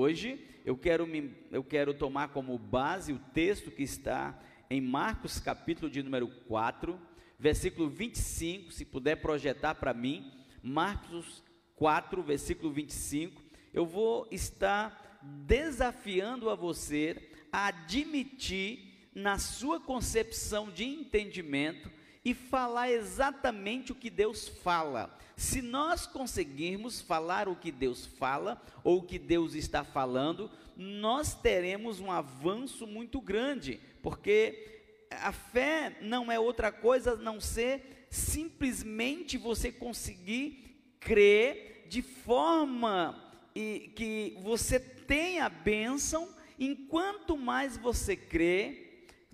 Hoje eu quero, me, eu quero tomar como base o texto que está em Marcos, capítulo de número 4, versículo 25. Se puder projetar para mim, Marcos 4, versículo 25. Eu vou estar desafiando a você a admitir na sua concepção de entendimento e falar exatamente o que Deus fala. Se nós conseguirmos falar o que Deus fala ou o que Deus está falando, nós teremos um avanço muito grande, porque a fé não é outra coisa a não ser simplesmente você conseguir crer de forma que você tenha a bênção, enquanto mais você crê,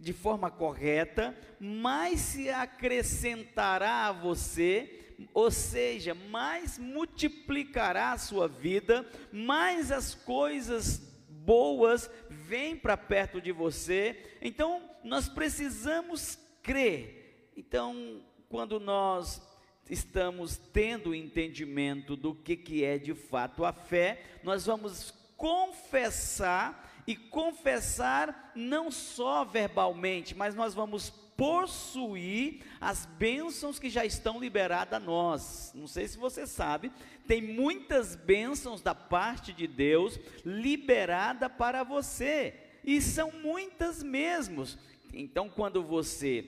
de forma correta, mais se acrescentará a você, ou seja, mais multiplicará a sua vida, mais as coisas boas vêm para perto de você. Então, nós precisamos crer. Então, quando nós estamos tendo entendimento do que, que é de fato a fé, nós vamos confessar e confessar não só verbalmente, mas nós vamos possuir as bênçãos que já estão liberadas a nós. Não sei se você sabe, tem muitas bênçãos da parte de Deus liberada para você, e são muitas mesmos. Então, quando você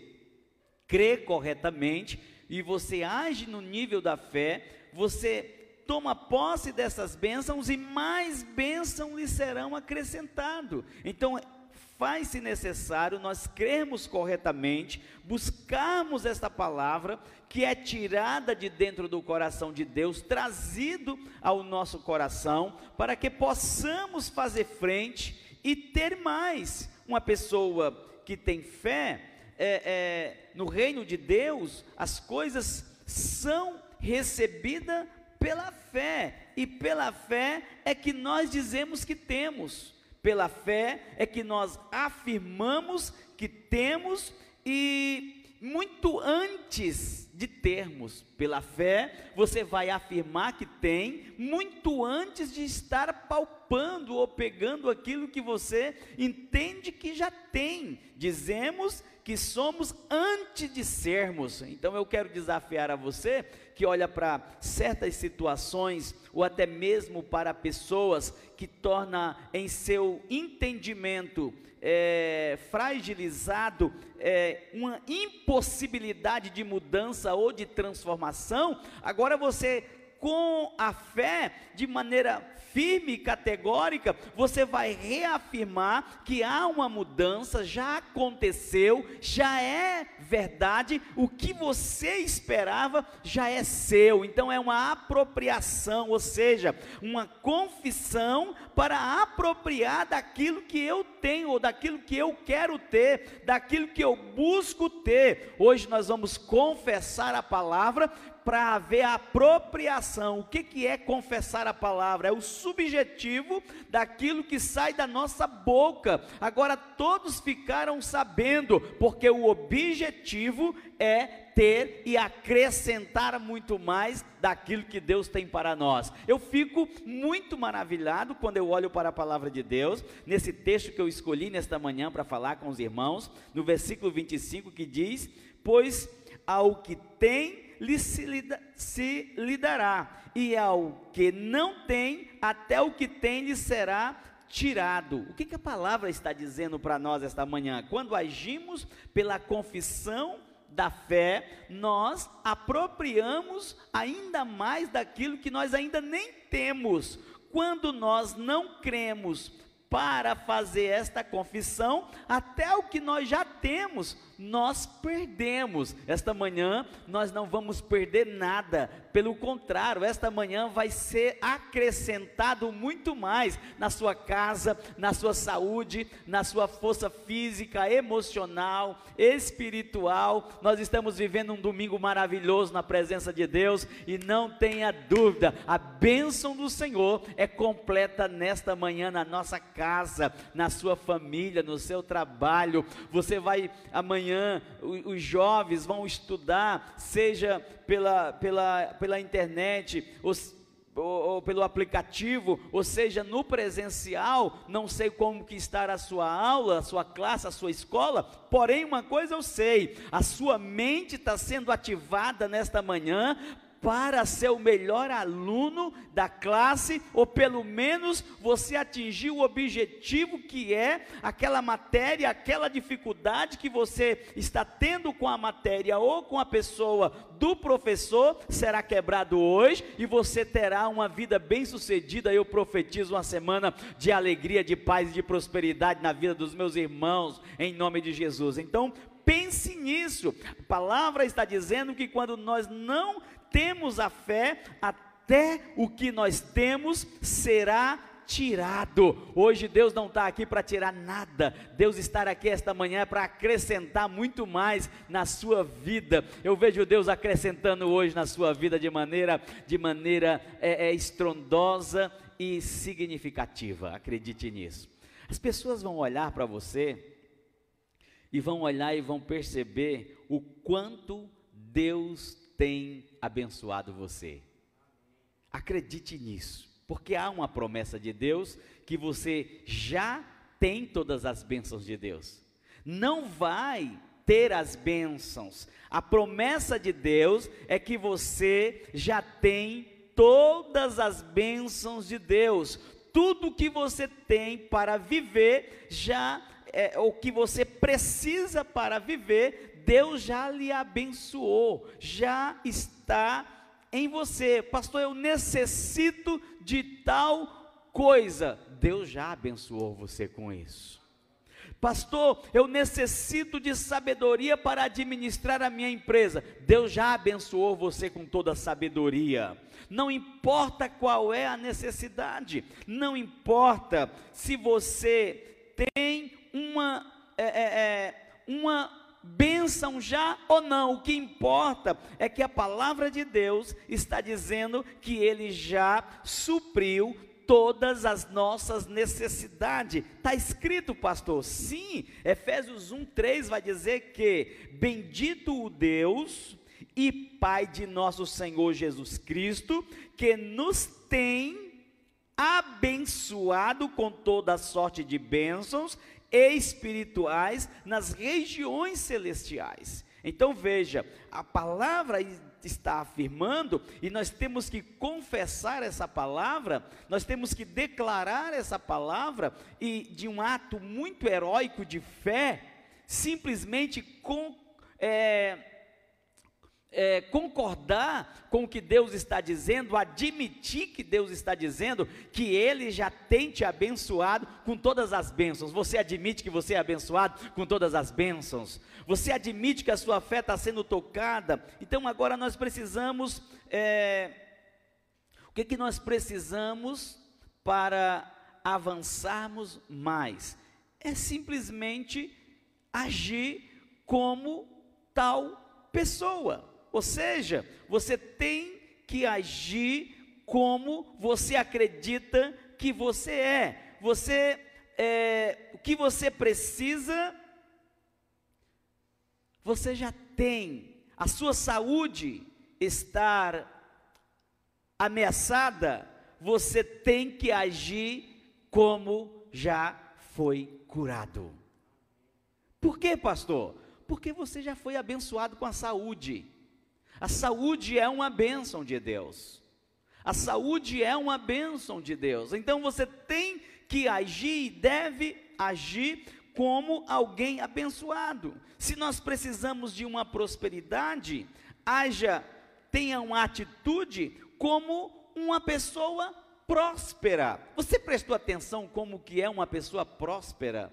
crê corretamente e você age no nível da fé, você toma posse dessas bênçãos e mais bênçãos lhe serão acrescentados. Então, faz-se necessário nós crermos corretamente, buscarmos esta palavra que é tirada de dentro do coração de Deus, trazido ao nosso coração, para que possamos fazer frente e ter mais. Uma pessoa que tem fé, é, é, no reino de Deus, as coisas são recebidas pela fé, e pela fé é que nós dizemos que temos, pela fé é que nós afirmamos que temos, e muito antes de termos, pela fé, você vai afirmar que tem, muito antes de estar palpando ou pegando aquilo que você entende que já tem. Dizemos que somos antes de sermos. Então eu quero desafiar a você que olha para certas situações ou até mesmo para pessoas que torna em seu entendimento é, fragilizado é, uma impossibilidade de mudança ou de transformação, agora você com a fé, de maneira firme e categórica, você vai reafirmar que há uma mudança, já aconteceu, já é verdade, o que você esperava já é seu. Então é uma apropriação, ou seja, uma confissão para apropriar daquilo que eu tenho, ou daquilo que eu quero ter, daquilo que eu busco ter. Hoje nós vamos confessar a palavra para haver apropriação. O que, que é confessar a palavra? É o subjetivo daquilo que sai da nossa boca. Agora todos ficaram sabendo, porque o objetivo é ter e acrescentar muito mais daquilo que Deus tem para nós. Eu fico muito maravilhado quando eu olho para a palavra de Deus, nesse texto que eu escolhi nesta manhã para falar com os irmãos, no versículo 25 que diz: Pois ao que tem lhe se, lhe dará, e ao que não tem, até o que tem lhe será tirado. O que, que a palavra está dizendo para nós esta manhã? Quando agimos pela confissão da fé, nós apropriamos ainda mais daquilo que nós ainda nem temos. Quando nós não cremos para fazer esta confissão, até o que nós já temos, nós perdemos. Esta manhã nós não vamos perder nada, pelo contrário, esta manhã vai ser acrescentado muito mais na sua casa, na sua saúde, na sua força física, emocional, espiritual. Nós estamos vivendo um domingo maravilhoso na presença de Deus e não tenha dúvida, a bênção do Senhor é completa nesta manhã na nossa casa, na sua família, no seu trabalho. Você vai amanhã, os jovens vão estudar, seja pela, pela, pela internet, os, ou, pelo aplicativo, ou seja, no presencial, não sei como que está a sua aula, a sua classe, a sua escola, porém uma coisa eu sei, a sua mente está sendo ativada nesta manhã para ser o melhor aluno da classe, ou pelo menos você atingiu o objetivo que é aquela matéria, aquela dificuldade que você está tendo com a matéria ou com a pessoa do professor, será quebrado hoje e você terá uma vida bem-sucedida. Eu profetizo uma semana de alegria, de paz e de prosperidade na vida dos meus irmãos, em nome de Jesus. Então, pense nisso. A palavra está dizendo que quando nós não temos a fé, até o que nós temos será tirado. Hoje Deus não está aqui para tirar nada, Deus está aqui esta manhã para acrescentar muito mais na sua vida. Eu vejo Deus acrescentando hoje na sua vida de maneira, de maneira é, é, estrondosa e significativa. Acredite nisso. As pessoas vão olhar para você e vão olhar e vão perceber o quanto Deus tem abençoado você. Acredite nisso, porque há uma promessa de Deus que você já tem todas as bênçãos de Deus. Não vai ter as bênçãos. A promessa de Deus é que você já tem todas as bênçãos de Deus. Tudo que você tem para viver já é o que você precisa para viver, Deus já lhe abençoou, já está em você. Pastor, eu necessito de tal coisa. Deus já abençoou você com isso. Pastor, eu necessito de sabedoria para administrar a minha empresa. Deus já abençoou você com toda a sabedoria. Não importa qual é a necessidade, não importa se você tem uma, é, é, é uma bênção já ou não, o que importa é que a palavra de Deus está dizendo que ele já supriu todas as nossas necessidades. Está escrito, pastor? Sim, Efésios 1, 3 vai dizer que bendito o Deus e Pai de nosso Senhor Jesus Cristo, que nos tem abençoado com toda sorte de bênçãos espirituais nas regiões celestiais. Então veja, a palavra está afirmando e nós temos que confessar essa palavra, nós temos que declarar essa palavra e de um ato muito heróico de fé, simplesmente com é, é, concordar com o que Deus está dizendo, admitir que Deus está dizendo que Ele já tem te abençoado com todas as bênçãos. Você admite que você é abençoado com todas as bênçãos? Você admite que a sua fé está sendo tocada? Então agora nós precisamos. É, o que, que nós precisamos para avançarmos mais? É simplesmente agir como tal pessoa. Ou seja, você tem que agir como você acredita que você é. Você é, o que você precisa, você já tem. A sua saúde estar ameaçada, você tem que agir como já foi curado. Por quê, pastor? Porque você já foi abençoado com a saúde. A saúde é uma bênção de Deus. A saúde é uma bênção de Deus. Então você tem que agir e deve agir como alguém abençoado. Se nós precisamos de uma prosperidade, haja, tenha uma atitude como uma pessoa próspera. Você prestou atenção como que é uma pessoa próspera?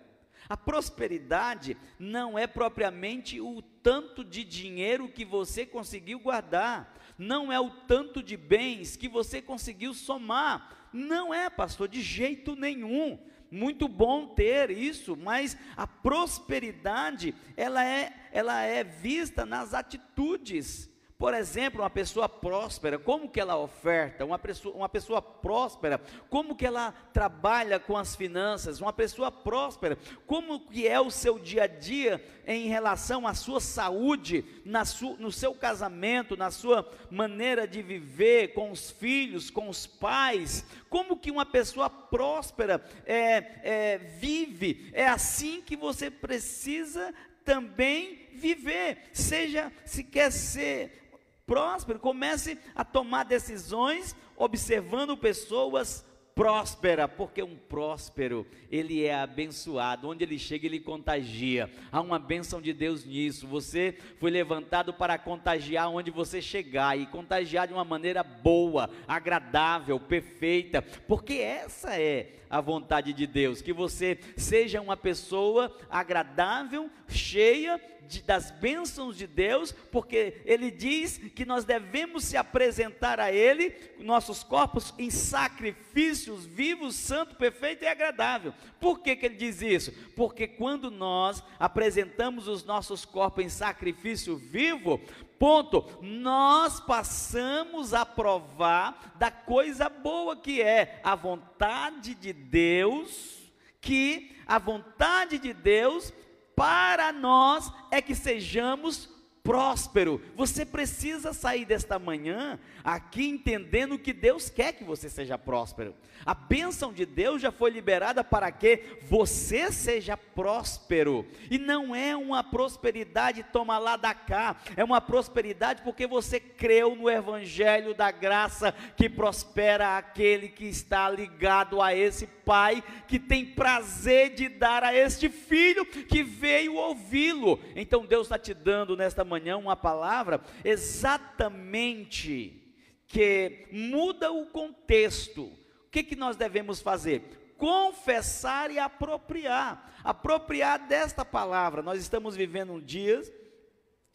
A prosperidade não é propriamente o tanto de dinheiro que você conseguiu guardar, não é o tanto de bens que você conseguiu somar. Não é, pastor, de jeito nenhum. Muito bom ter isso, mas a prosperidade, ela é, ela é vista nas atitudes. Por exemplo, uma pessoa próspera, como que ela oferta? Uma pessoa, uma pessoa próspera, como que ela trabalha com as finanças? Uma pessoa próspera, como que é o seu dia a dia em relação à sua saúde, na su, no seu casamento, na sua maneira de viver com os filhos, com os pais? Como que uma pessoa próspera é, é, vive? É assim que você precisa também viver. Seja, se quer ser próspero, comece a tomar decisões observando pessoas próspera, porque um próspero, ele é abençoado, onde ele chega, ele contagia. Há uma bênção de Deus nisso. Você foi levantado para contagiar onde você chegar e contagiar de uma maneira boa, agradável, perfeita, porque essa é a vontade de Deus, que você seja uma pessoa agradável, cheia de, das bênçãos de Deus, porque Ele diz que nós devemos se apresentar a Ele, nossos corpos em sacrifícios vivos, santo, perfeito e agradável. Por que, que Ele diz isso? Porque quando nós apresentamos os nossos corpos em sacrifício vivo, Ponto. Nós passamos a provar da coisa boa que é a vontade de Deus, que a vontade de Deus para nós é que sejamos próspero. Você precisa sair desta manhã aqui entendendo que Deus quer que você seja próspero. A bênção de Deus já foi liberada para que você seja próspero. E não é uma prosperidade toma lá da cá, é uma prosperidade porque você creu no evangelho da graça que prospera aquele que está ligado a esse pai que tem prazer de dar a este filho que veio ouvi-lo. Então Deus está te dando nesta manhã uma palavra exatamente que muda o contexto. O que, que nós devemos fazer? Confessar e apropriar. Apropriar desta palavra. Nós estamos vivendo dias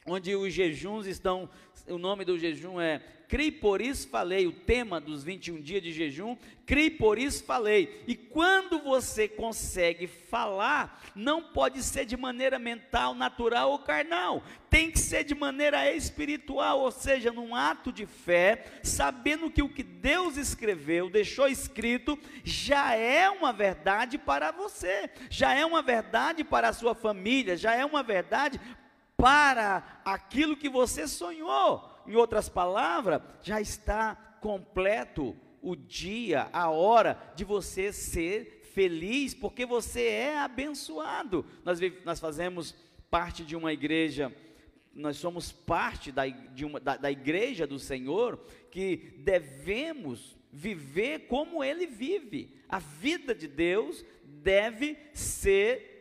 onde os jejuns estão, o nome do jejum é Cri por isso falei, o tema dos 21 dias de jejum, cri por isso falei. E quando você consegue falar, não pode ser de maneira mental, natural ou carnal, tem que ser de maneira espiritual, ou seja, num ato de fé, sabendo que o que Deus escreveu, deixou escrito, já é uma verdade para você, já é uma verdade para a sua família, já é uma verdade para aquilo que você sonhou. Em outras palavras, já está completo o dia, a hora de você ser feliz, porque você é abençoado. Nós, nós fazemos parte de uma igreja, nós somos parte da, uma, da, da igreja do Senhor, que devemos viver como Ele vive. A vida de Deus deve ser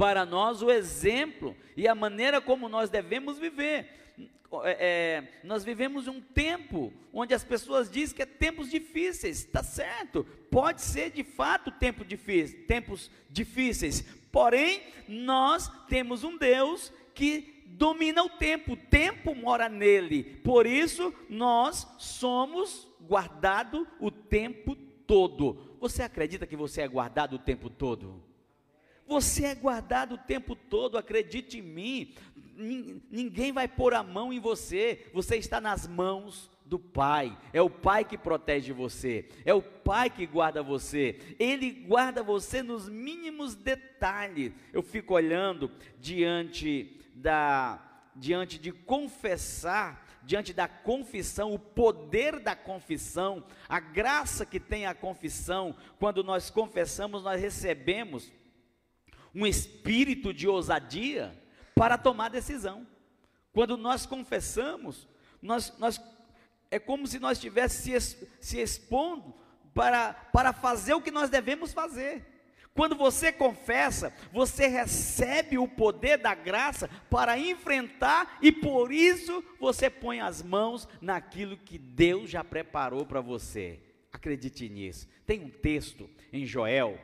para nós o exemplo e a maneira como nós devemos viver. É, é, nós vivemos um tempo onde as pessoas dizem que é tempos difíceis, está certo, pode ser de fato tempo difícil, tempos difíceis, porém, nós temos um Deus que domina o tempo, o tempo mora nele, por isso nós somos guardados o tempo todo. Você acredita que você é guardado o tempo todo? Você é guardado o tempo todo, acredite em mim. Ninguém vai pôr a mão em você, você está nas mãos do Pai, é o Pai que protege você, é o Pai que guarda você, Ele guarda você nos mínimos detalhes. Eu fico olhando diante da, diante de confessar, diante da confissão, o poder da confissão, a graça que tem a confissão, quando nós confessamos, nós recebemos um espírito de ousadia, para tomar decisão. Quando nós confessamos, nós, nós, é como se nós estivéssemos se, se expondo para, para fazer o que nós devemos fazer. Quando você confessa, você recebe o poder da graça para enfrentar e por isso você põe as mãos naquilo que Deus já preparou para você. Acredite nisso. Tem um texto em Joel,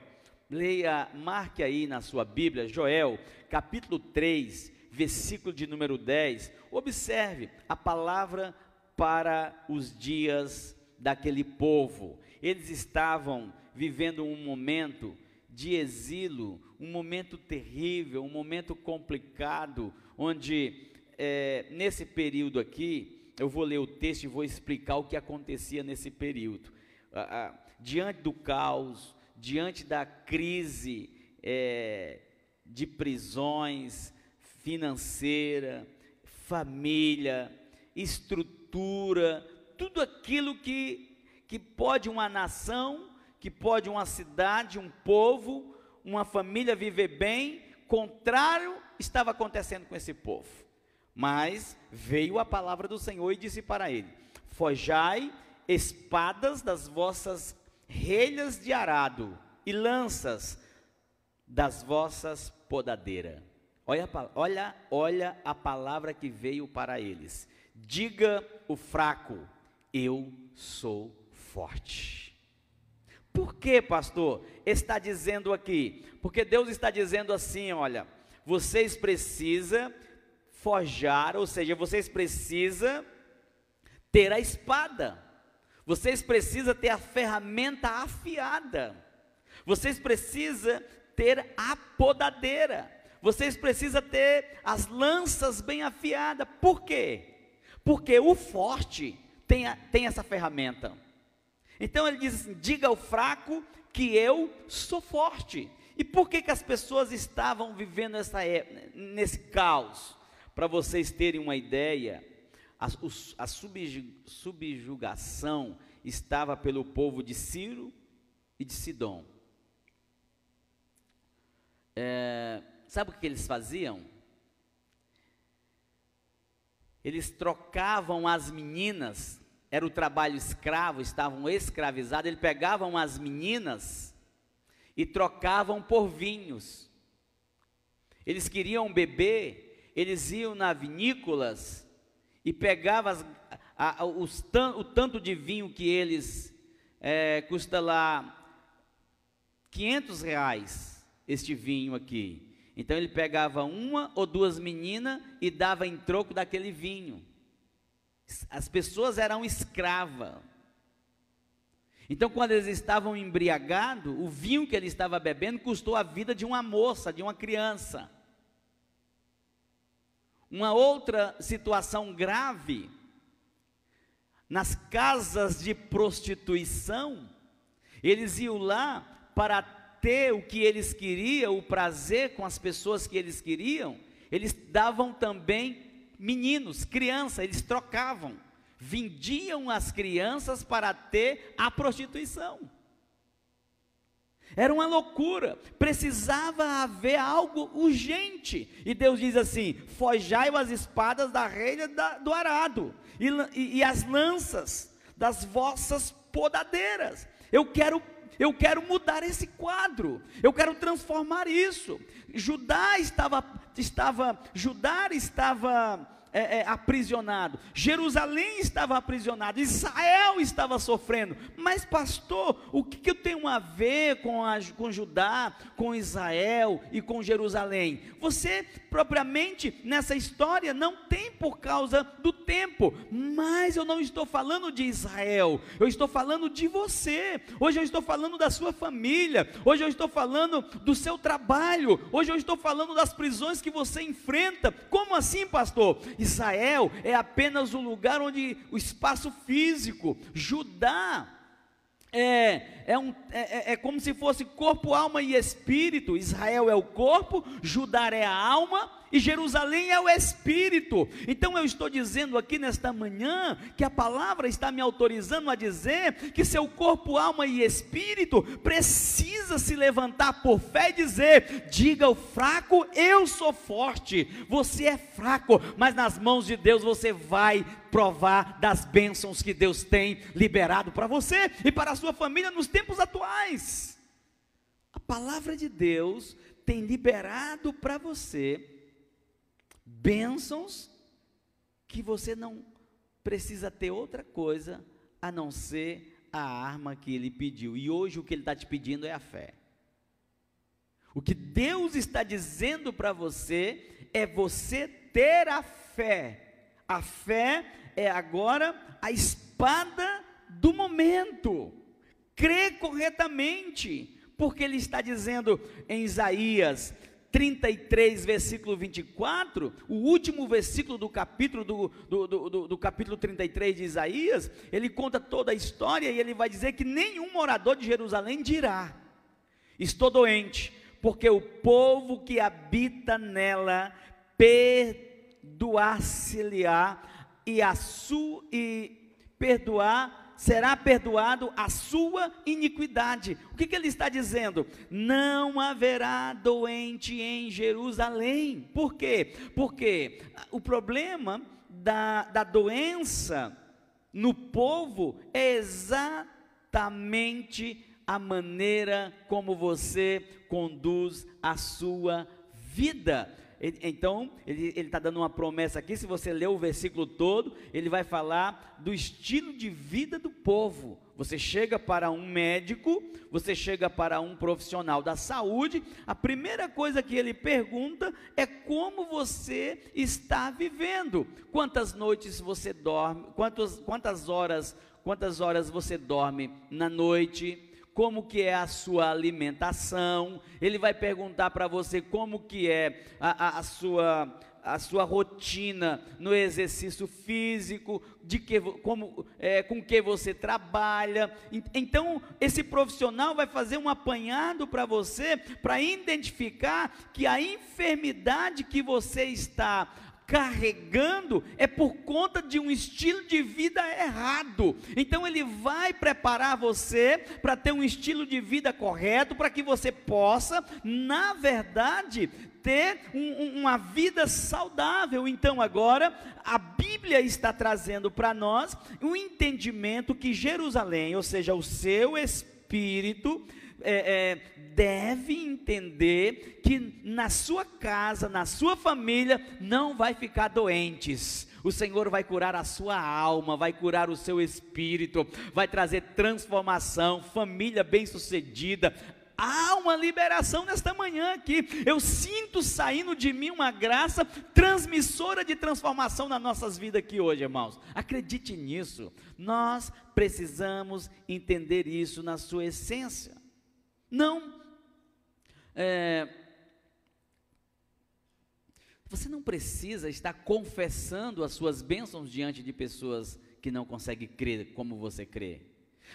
leia, marque aí na sua Bíblia, Joel, capítulo 3, versículo de número 10. Observe a palavra para os dias daquele povo. Eles estavam vivendo um momento de exílio, um momento terrível, um momento complicado, onde é, nesse período aqui eu vou ler o texto e vou explicar o que acontecia nesse período. Ah, ah, diante do caos, diante da crise é, de prisões, financeira, família, estrutura, tudo aquilo que, que pode uma nação, que pode uma cidade, um povo, uma família viver bem, contrário estava acontecendo com esse povo. Mas veio a palavra do Senhor e disse para ele: Forjai espadas das vossas relhas de arado e lanças das vossas podadeiras. Olha, olha, olha a palavra que veio para eles. Diga o fraco, eu sou forte. Por que, pastor? Está dizendo aqui, porque Deus está dizendo assim: olha, vocês precisam forjar, ou seja, vocês precisam ter a espada, vocês precisam ter a ferramenta afiada, vocês precisam ter a podadeira, vocês precisam ter as lanças bem afiadas, por quê? Porque o forte tem, a, tem essa ferramenta. Então ele diz assim: diga ao fraco que eu sou forte. E por que, que as pessoas estavam vivendo essa, é, nesse caos? Para vocês terem uma ideia, a, a subjugação estava pelo povo de Ciro e de Sidom. É, sabe o que eles faziam? Eles trocavam as meninas, era o trabalho escravo, estavam escravizados, eles pegavam as meninas e trocavam por vinhos. Eles queriam beber, eles iam na vinícolas e pegavam as, a, os, o tanto de vinho que eles é, custa lá 500 reais este vinho aqui. Então ele pegava uma ou duas meninas e dava em troco daquele vinho. As pessoas eram escravas. Então, quando eles estavam embriagados, o vinho que ele estava bebendo custou a vida de uma moça, de uma criança. Uma outra situação grave, nas casas de prostituição, eles iam lá para ter o que eles queriam, o prazer com as pessoas que eles queriam, eles davam também meninos, crianças, eles trocavam. Vendiam as crianças para ter a prostituição. Era uma loucura, precisava haver algo urgente. E Deus diz assim: Forjai as espadas da relha do arado, e, e, e as lanças das vossas podadeiras. Eu quero eu quero mudar esse quadro. Eu quero transformar isso. Judá estava estava Judá estava é, é, aprisionado, Jerusalém estava aprisionado, Israel estava sofrendo. Mas, pastor, o que, que eu tenho a ver com, a, com Judá, com Israel e com Jerusalém? Você, propriamente, nessa história, não tem por causa do tempo, mas eu não estou falando de Israel, eu estou falando de você. Hoje eu estou falando da sua família, hoje eu estou falando do seu trabalho, hoje eu estou falando das prisões que você enfrenta. Como assim, pastor? Israel é apenas o lugar onde o espaço físico, Judá é, é, um, é, é, é como se fosse corpo, alma e espírito. Israel é o corpo, Judá é a alma e Jerusalém é o Espírito. Então eu estou dizendo aqui nesta manhã que a palavra está me autorizando a dizer que seu corpo, alma e espírito precisa se levantar por fé e dizer: diga ao fraco, eu sou forte. Você é fraco, mas nas mãos de Deus você vai provar das bênçãos que Deus tem liberado para você e para a sua família nos tempos atuais. A palavra de Deus tem liberado para você bênçãos que você não precisa ter outra coisa a não ser a arma que ele pediu. E hoje o que ele está te pedindo é a fé. O que Deus está dizendo para você é você ter a fé. A fé é agora a espada do momento. Crê corretamente, porque ele está dizendo em Isaías 33, versículo 24, o último versículo do capítulo do, do, do, do, capítulo 33 de Isaías, ele conta toda a história e ele vai dizer que nenhum morador de Jerusalém dirá: Estou doente, porque o povo que habita nela perdoar-se-lhe-á e a sua e perdoar será perdoado a sua iniquidade. O que, que, ele está dizendo? Não haverá doente em Jerusalém. Por quê? Porque o problema da, da doença no povo é exatamente a maneira como você conduz a sua vida. Então, ele está dando uma promessa aqui. Se você ler o versículo todo, ele vai falar do estilo de vida do povo. Você chega para um médico, você chega para um profissional da saúde, a primeira coisa que ele pergunta é como você está vivendo. Quantas noites você dorme? Quantas, quantas horas? Quantas horas você dorme na noite? Como que é a sua alimentação, ele vai perguntar para você como que é a, a, a, sua a sua rotina no exercício físico, de que como é, com que você trabalha. Então esse profissional vai fazer um apanhado para você para identificar que a enfermidade que você está carregando é por conta de um estilo de vida errado. Então ele vai preparar você para ter um estilo de vida correto, para que você possa, na verdade, ter um, uma vida saudável. Então agora a Bíblia está trazendo para nós o um entendimento que Jerusalém, ou seja, o seu espírito, é, é, deve entender que na sua casa, na sua família, não vai ficar doentes. O Senhor vai curar a sua alma, vai curar o seu espírito, vai trazer transformação, família bem-sucedida, há uma liberação nesta manhã aqui. Eu sinto saindo de mim uma graça transmissora de transformação nas nossas vidas aqui hoje, irmãos. Acredite nisso. Nós precisamos entender isso na sua essência. Não. É, você não precisa estar confessando as suas bênçãos diante de pessoas que não conseguem crer como você crê.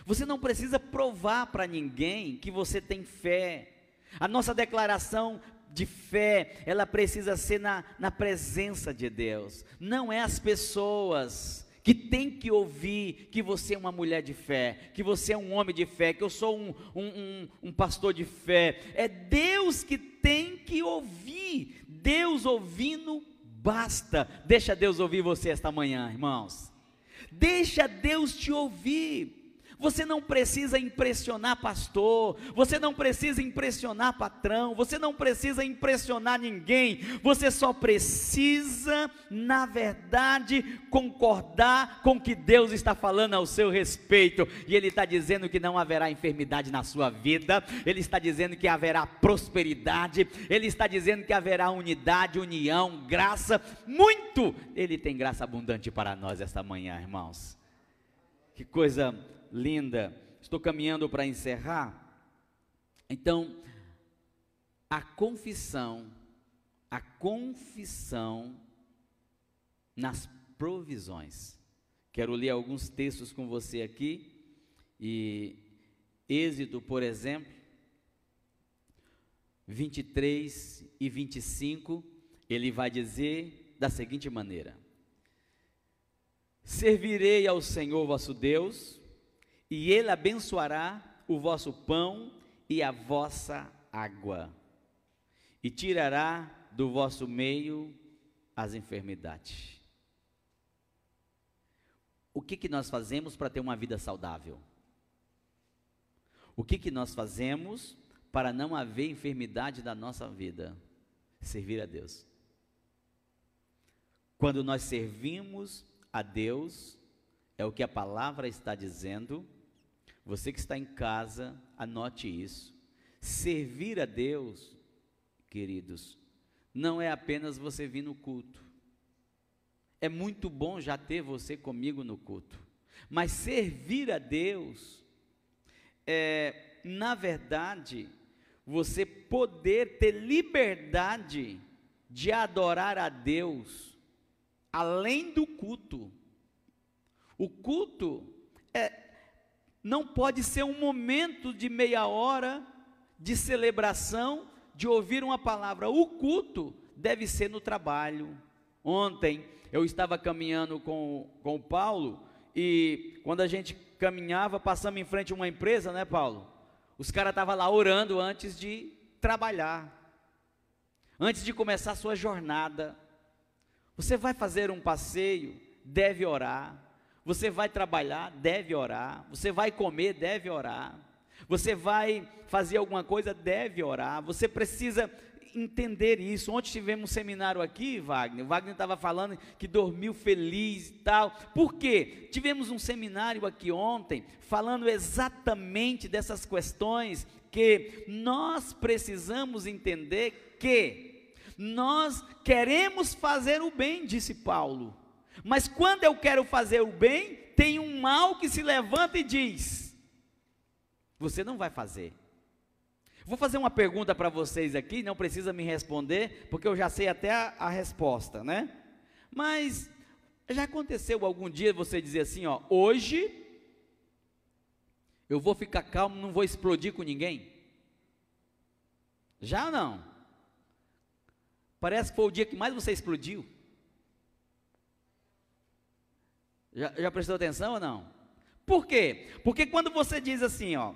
Você não precisa provar para ninguém que você tem fé. A nossa declaração de fé, ela precisa ser na, na presença de Deus, não é as pessoas que tem que ouvir que você é uma mulher de fé, que você é um homem de fé, que eu sou um, um, um, um pastor de fé. É Deus que tem que ouvir. Deus ouvindo basta. Deixa Deus ouvir você esta manhã, irmãos. Deixa Deus te ouvir. Você não precisa impressionar pastor, você não precisa impressionar patrão, você não precisa impressionar ninguém, você só precisa, na verdade, concordar com o que Deus está falando ao seu respeito. E Ele está dizendo que não haverá enfermidade na sua vida, Ele está dizendo que haverá prosperidade, Ele está dizendo que haverá unidade, união, graça, muito. Ele tem graça abundante para nós esta manhã, irmãos. Que coisa linda. Estou caminhando para encerrar. Então, a confissão, a confissão nas provisões. Quero ler alguns textos com você aqui. E Êxodo, por exemplo, 23 e 25, ele vai dizer da seguinte maneira: Servirei ao Senhor vosso Deus, e ele abençoará o vosso pão e a vossa água, e tirará do vosso meio as enfermidades. O que, que nós fazemos para ter uma vida saudável? O que, que nós fazemos para não haver enfermidade da nossa vida? Servir a Deus. Quando nós servimos a Deus, é o que a palavra está dizendo, você que está em casa, anote isso. Servir a Deus, queridos, não é apenas você vir no culto. É muito bom já ter você comigo no culto. Mas servir a Deus é, na verdade, você poder ter liberdade de adorar a Deus além do culto. O culto é, não pode ser um momento de meia hora de celebração, de ouvir uma palavra. O culto deve ser no trabalho. Ontem eu estava caminhando com, com o Paulo e quando a gente caminhava, passamos em frente a uma empresa, né, Paulo? Os caras estavam lá orando antes de trabalhar, antes de começar a sua jornada. Você vai fazer um passeio, deve orar. Você vai trabalhar, deve orar. Você vai comer, deve orar. Você vai fazer alguma coisa, deve orar. Você precisa entender isso. Ontem tivemos um seminário aqui, Wagner. O Wagner estava falando que dormiu feliz e tal. Por quê? Tivemos um seminário aqui ontem falando exatamente dessas questões que nós precisamos entender que nós queremos fazer o bem, disse Paulo. Mas quando eu quero fazer o bem, tem um mal que se levanta e diz: Você não vai fazer. Vou fazer uma pergunta para vocês aqui, não precisa me responder, porque eu já sei até a, a, resposta, né? Mas já aconteceu algum dia você dizer assim, ó, hoje eu vou ficar calmo, não vou explodir com ninguém? Já não? Parece que foi o dia que mais você explodiu. Já, já prestou atenção ou não? Por quê? Porque quando você diz assim, ó,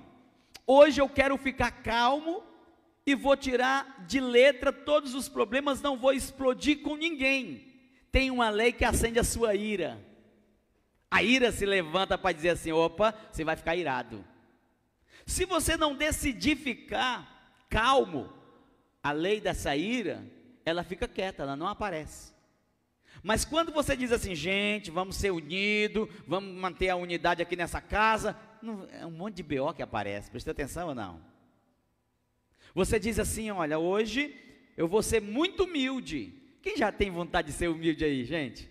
Hoje eu quero ficar calmo e vou tirar de letra todos os problemas, não vou explodir com ninguém. Tem uma lei que acende a sua ira. A ira se levanta para dizer assim: opa, você vai ficar irado. Se você não decidir ficar calmo, a lei dessa ira, ela fica quieta, ela não aparece. Mas quando você diz assim, gente, vamos ser unidos, vamos manter a unidade aqui nessa casa, não, é um monte de BO que aparece, presta atenção ou não? Você diz assim: olha, hoje eu vou ser muito humilde. Quem já tem vontade de ser humilde aí, gente?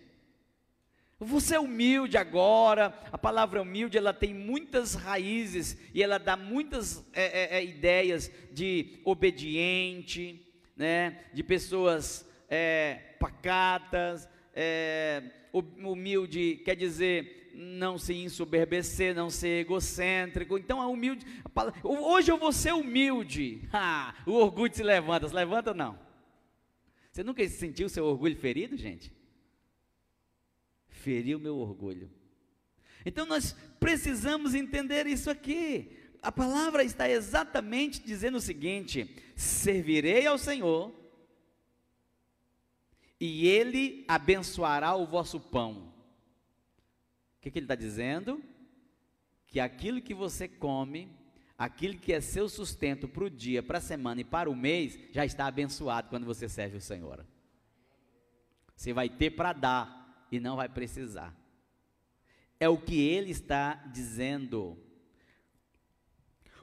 Vou ser humilde agora. A palavra humilde ela tem muitas raízes e ela dá muitas é, é, é ideias de obediente, né? De pessoas é, pacatas. É, humilde quer dizer não se ensoberbecer, não ser egocêntrico. Então a humilde, a palavra, hoje eu vou ser humilde. Ah, o orgulho se levanta, se levanta ou não? Você nunca sentiu seu orgulho ferido, gente? Feriu meu orgulho. Então nós precisamos entender isso aqui. A palavra está exatamente dizendo o seguinte: servirei ao Senhor, e Ele abençoará o vosso pão que, que ele está dizendo? Que aquilo que você come, aquilo que é seu sustento para o dia, para a semana e para o mês, já está abençoado quando você serve o Senhor. Você vai ter para dar e não vai precisar. É o que ele está dizendo.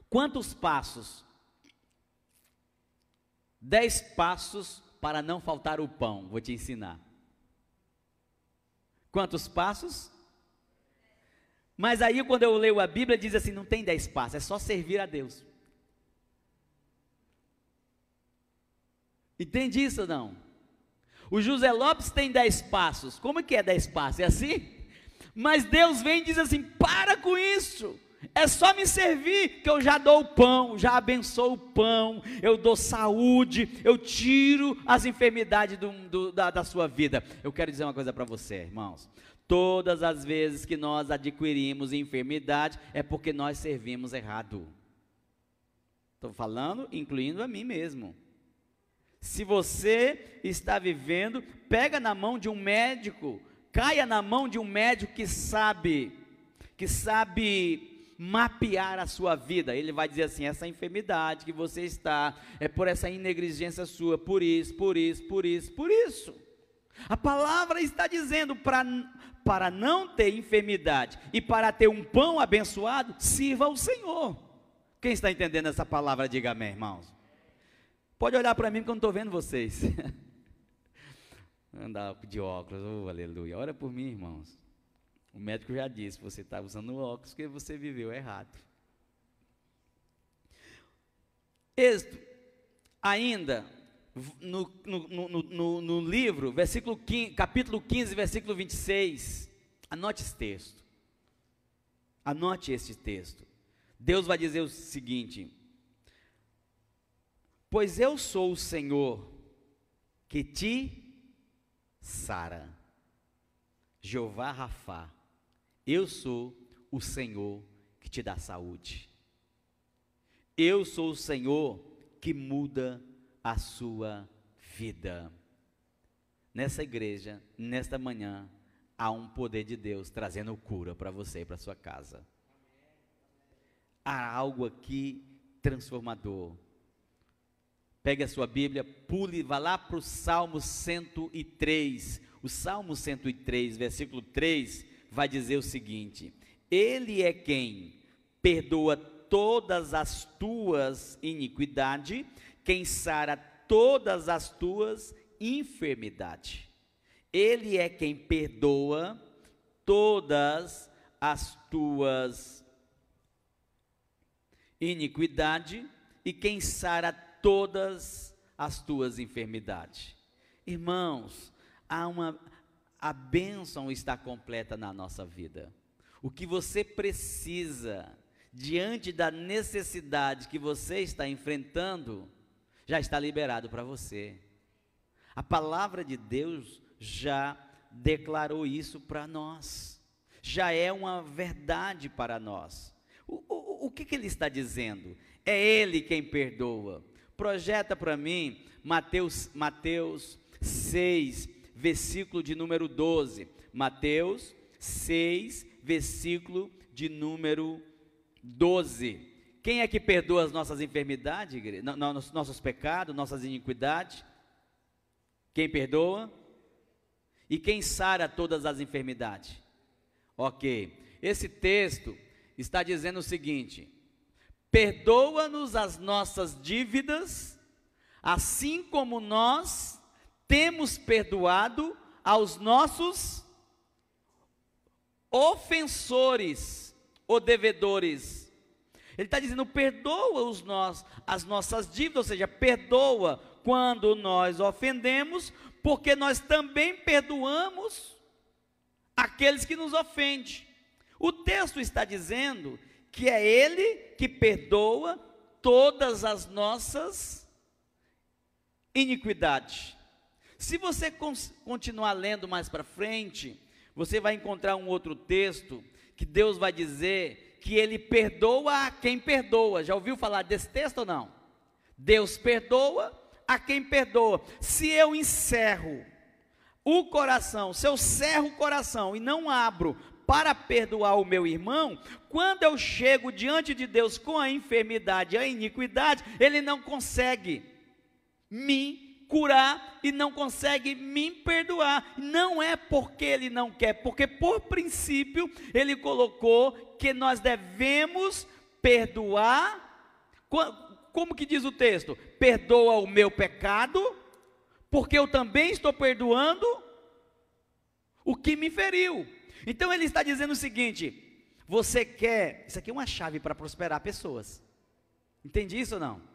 Quantos passos? Dez passos para não faltar o pão. Vou te ensinar. Quantos passos? Mas aí, quando eu leio a Bíblia, diz assim: não tem dez passos, é só servir a Deus. Entende isso ou não? O José Lopes tem dez passos. Como que é dez passos? É assim? Mas Deus vem e diz assim: para com isso. É só me servir, que eu já dou o pão, já abençoo o pão, eu dou saúde, eu tiro as enfermidades do, do, da, da sua vida. Eu quero dizer uma coisa para você, irmãos. Todas as vezes que nós adquirimos enfermidade é porque nós servimos errado. Estou falando, incluindo a mim mesmo. Se você está vivendo, pega na mão de um médico, caia na mão de um médico que sabe, que sabe mapear a sua vida. Ele vai dizer assim: essa enfermidade que você está é por essa negligência sua, por isso, por isso, por isso, por isso. A palavra está dizendo para para não ter enfermidade e para ter um pão abençoado, sirva ao Senhor. Quem está entendendo essa palavra, diga amém, irmãos. Pode olhar para mim que eu não estou vendo vocês. Andar de óculos, oh, aleluia. Ora por mim, irmãos. O médico já disse: você está usando óculos porque você viveu errado. Êxodo, ainda, no, no, no, no, livro, versículo 15, capítulo 15, versículo 26, anote esse texto. Anote esse texto. Deus vai dizer o seguinte: Pois eu sou o Senhor que te sara. Jeová Rafá, eu sou o Senhor que te dá saúde. Eu sou o Senhor que muda a sua vida. Nessa igreja, nesta manhã, há um poder de Deus trazendo cura para você e para sua casa. Há algo aqui transformador. Pegue a sua Bíblia, pule, vá lá para o Salmo 103. O Salmo 103, versículo 3, vai dizer o seguinte: Ele é quem perdoa todas as tuas iniquidades, quem sara todas as tuas enfermidades. Ele é quem perdoa todas as tuas iniquidades e quem sara todas as tuas enfermidades. Irmãos, há uma a bênção está completa na nossa vida. O que você precisa diante da necessidade que você está enfrentando, já está liberado para você. A palavra de Deus já declarou isso para nós. Já é uma verdade para nós. O, o, o que, que ele está dizendo? É ele quem perdoa projeta para mim Mateus, Mateus 6, versículo de número 12. Mateus 6, versículo de número 12. Quem é que perdoa as nossas enfermidades, igreja? nossos pecados, nossas iniquidades? Quem perdoa? E quem sara todas as enfermidades? Ok. Esse texto está dizendo o seguinte: Perdoa-nos as nossas dívidas, assim como nós temos perdoado aos nossos ofensores ou devedores. Ele está dizendo: perdoa os nós, as nossas dívidas, ou seja, perdoa quando nós ofendemos, porque nós também perdoamos aqueles que nos ofendem. O texto está dizendo que é Ele que perdoa todas as nossas iniquidades. Se você continuar lendo mais para frente, você vai encontrar um outro texto que Deus vai dizer que Ele perdoa a quem perdoa. Já ouviu falar desse texto ou não? Deus perdoa a quem perdoa. Se eu encerro o coração, se eu cerro o coração e não abro para perdoar o meu irmão, quando eu chego diante de Deus com a enfermidade, a iniquidade, ele não consegue me curar e não consegue me perdoar. Não é porque ele não quer, porque por princípio ele colocou que nós devemos perdoar. Como que diz o texto? Perdoa o meu pecado, porque eu também estou perdoando o que me feriu. Então ele está dizendo o seguinte: você quer, isso aqui é uma chave para prosperar pessoas. Entende isso ou não?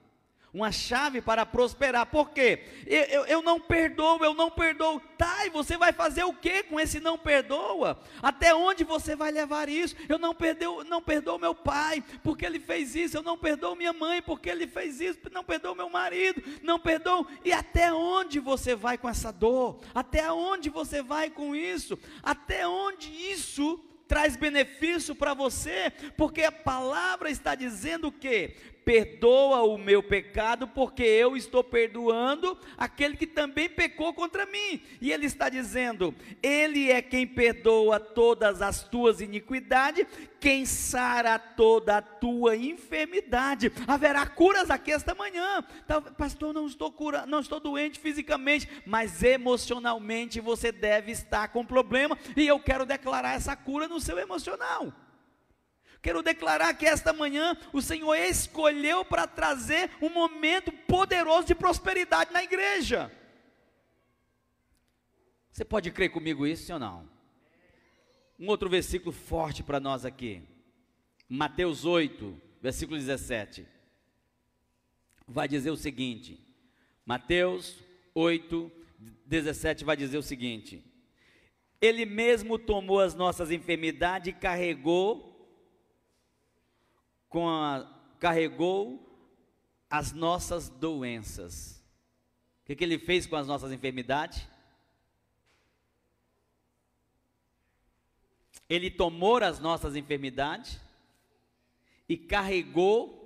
Uma chave para prosperar, por quê? Eu, eu, eu, não perdoo, eu não perdoo. Tá, e você vai fazer o que com esse não perdoa? Até onde você vai levar isso? Eu não perdoo, não perdoo meu pai, porque ele fez isso. Eu não perdoo minha mãe, porque ele fez isso. Não perdoo meu marido, não perdoo. E até onde você vai com essa dor? Até onde você vai com isso? Até onde isso traz benefício para você, porque a palavra está dizendo que perdoa o meu pecado, porque eu estou perdoando aquele que também pecou contra mim. E ele está dizendo: Ele é quem perdoa todas as tuas iniquidades, quem sara toda a tua enfermidade. Haverá curas aqui esta manhã. Pastor, não estou curando, não estou doente fisicamente, mas emocionalmente você deve estar com problema, e eu quero declarar essa cura no seu emocional. Quero declarar que esta manhã o Senhor escolheu para trazer um momento poderoso de prosperidade na igreja. Você pode crer comigo isso, ou não? Um outro versículo forte para nós aqui. Mateus 8, versículo 17. vai dizer o seguinte: Mateus 8, 17 vai dizer o seguinte: Ele mesmo tomou as nossas enfermidades e carregou com a, carregou as nossas doenças. O que, que ele fez com as nossas enfermidades? Ele tomou as nossas enfermidades e carregou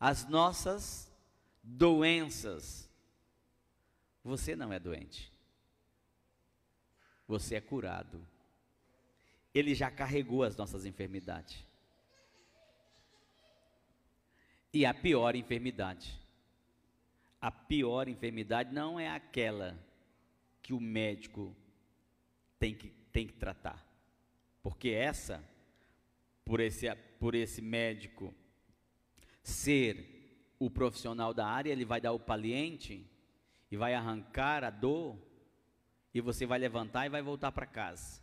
as nossas doenças. Você não é doente. Você é curado. Ele já carregou as nossas enfermidades. E a pior enfermidade. A pior enfermidade não é aquela que o médico tem que, tem que tratar. Porque essa, por esse, por esse médico ser o profissional da área, ele vai dar o paliente e vai arrancar a dor e você vai levantar e vai voltar para casa.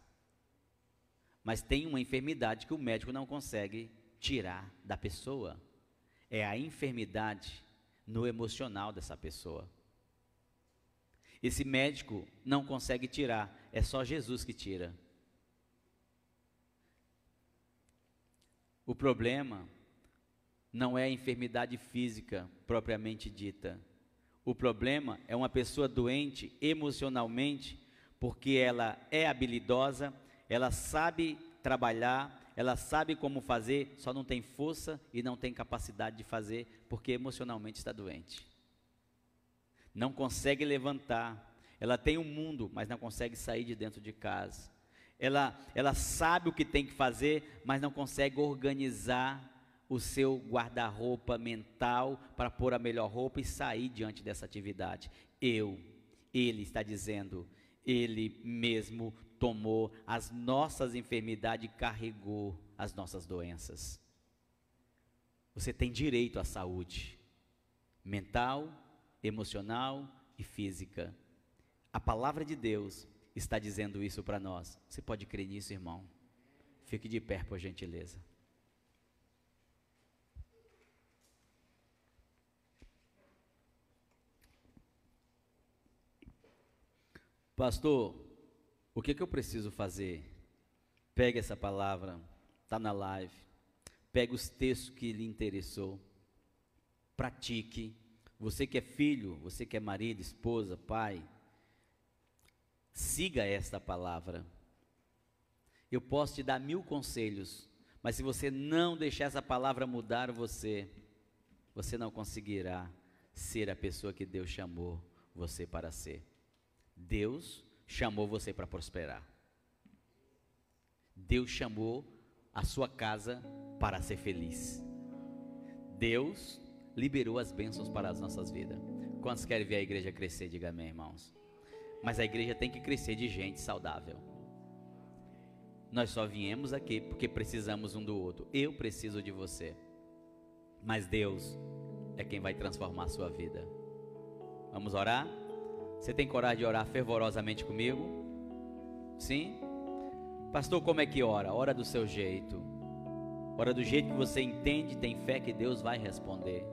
Mas tem uma enfermidade que o médico não consegue tirar da pessoa. É a enfermidade no emocional dessa pessoa. Esse médico não consegue tirar, é só Jesus que tira. O problema não é a enfermidade física propriamente dita. O problema é uma pessoa doente emocionalmente, porque ela é habilidosa, ela sabe trabalhar, ela sabe como fazer, só não tem força e não tem capacidade de fazer, porque emocionalmente está doente. Não consegue levantar. Ela tem um mundo, mas não consegue sair de dentro de casa. Ela, ela sabe o que tem que fazer, mas não consegue organizar o seu guarda-roupa mental para pôr a melhor roupa e sair diante dessa atividade. Eu, ele está dizendo, ele mesmo tomou as nossas enfermidades e carregou as nossas doenças. Você tem direito à saúde mental, emocional e física. A palavra de Deus está dizendo isso para nós. Você pode crer nisso, irmão? Fique de pé, por gentileza. Pastor, o que, que eu preciso fazer? Pegue essa palavra, está na live. Pegue os textos que lhe interessou. Pratique. Você que é filho, você que é marido, esposa, pai, siga esta palavra. Eu posso te dar mil conselhos, mas se você não deixar essa palavra mudar você, você não conseguirá ser a pessoa que Deus chamou você para ser. Deus chamou você para prosperar. Deus chamou a sua casa para ser feliz. Deus liberou as bênçãos para as nossas vidas. Quantos querem ver a igreja crescer? Diga amém, irmãos. Mas a igreja tem que crescer de gente saudável. Nós só viemos aqui porque precisamos um do outro. Eu preciso de você. Mas Deus é quem vai transformar a sua vida. Vamos orar? Você tem coragem de orar fervorosamente comigo? Sim? Pastor, como é que ora? Ora do seu jeito. Ora do jeito que você entende, tem fé que Deus vai responder.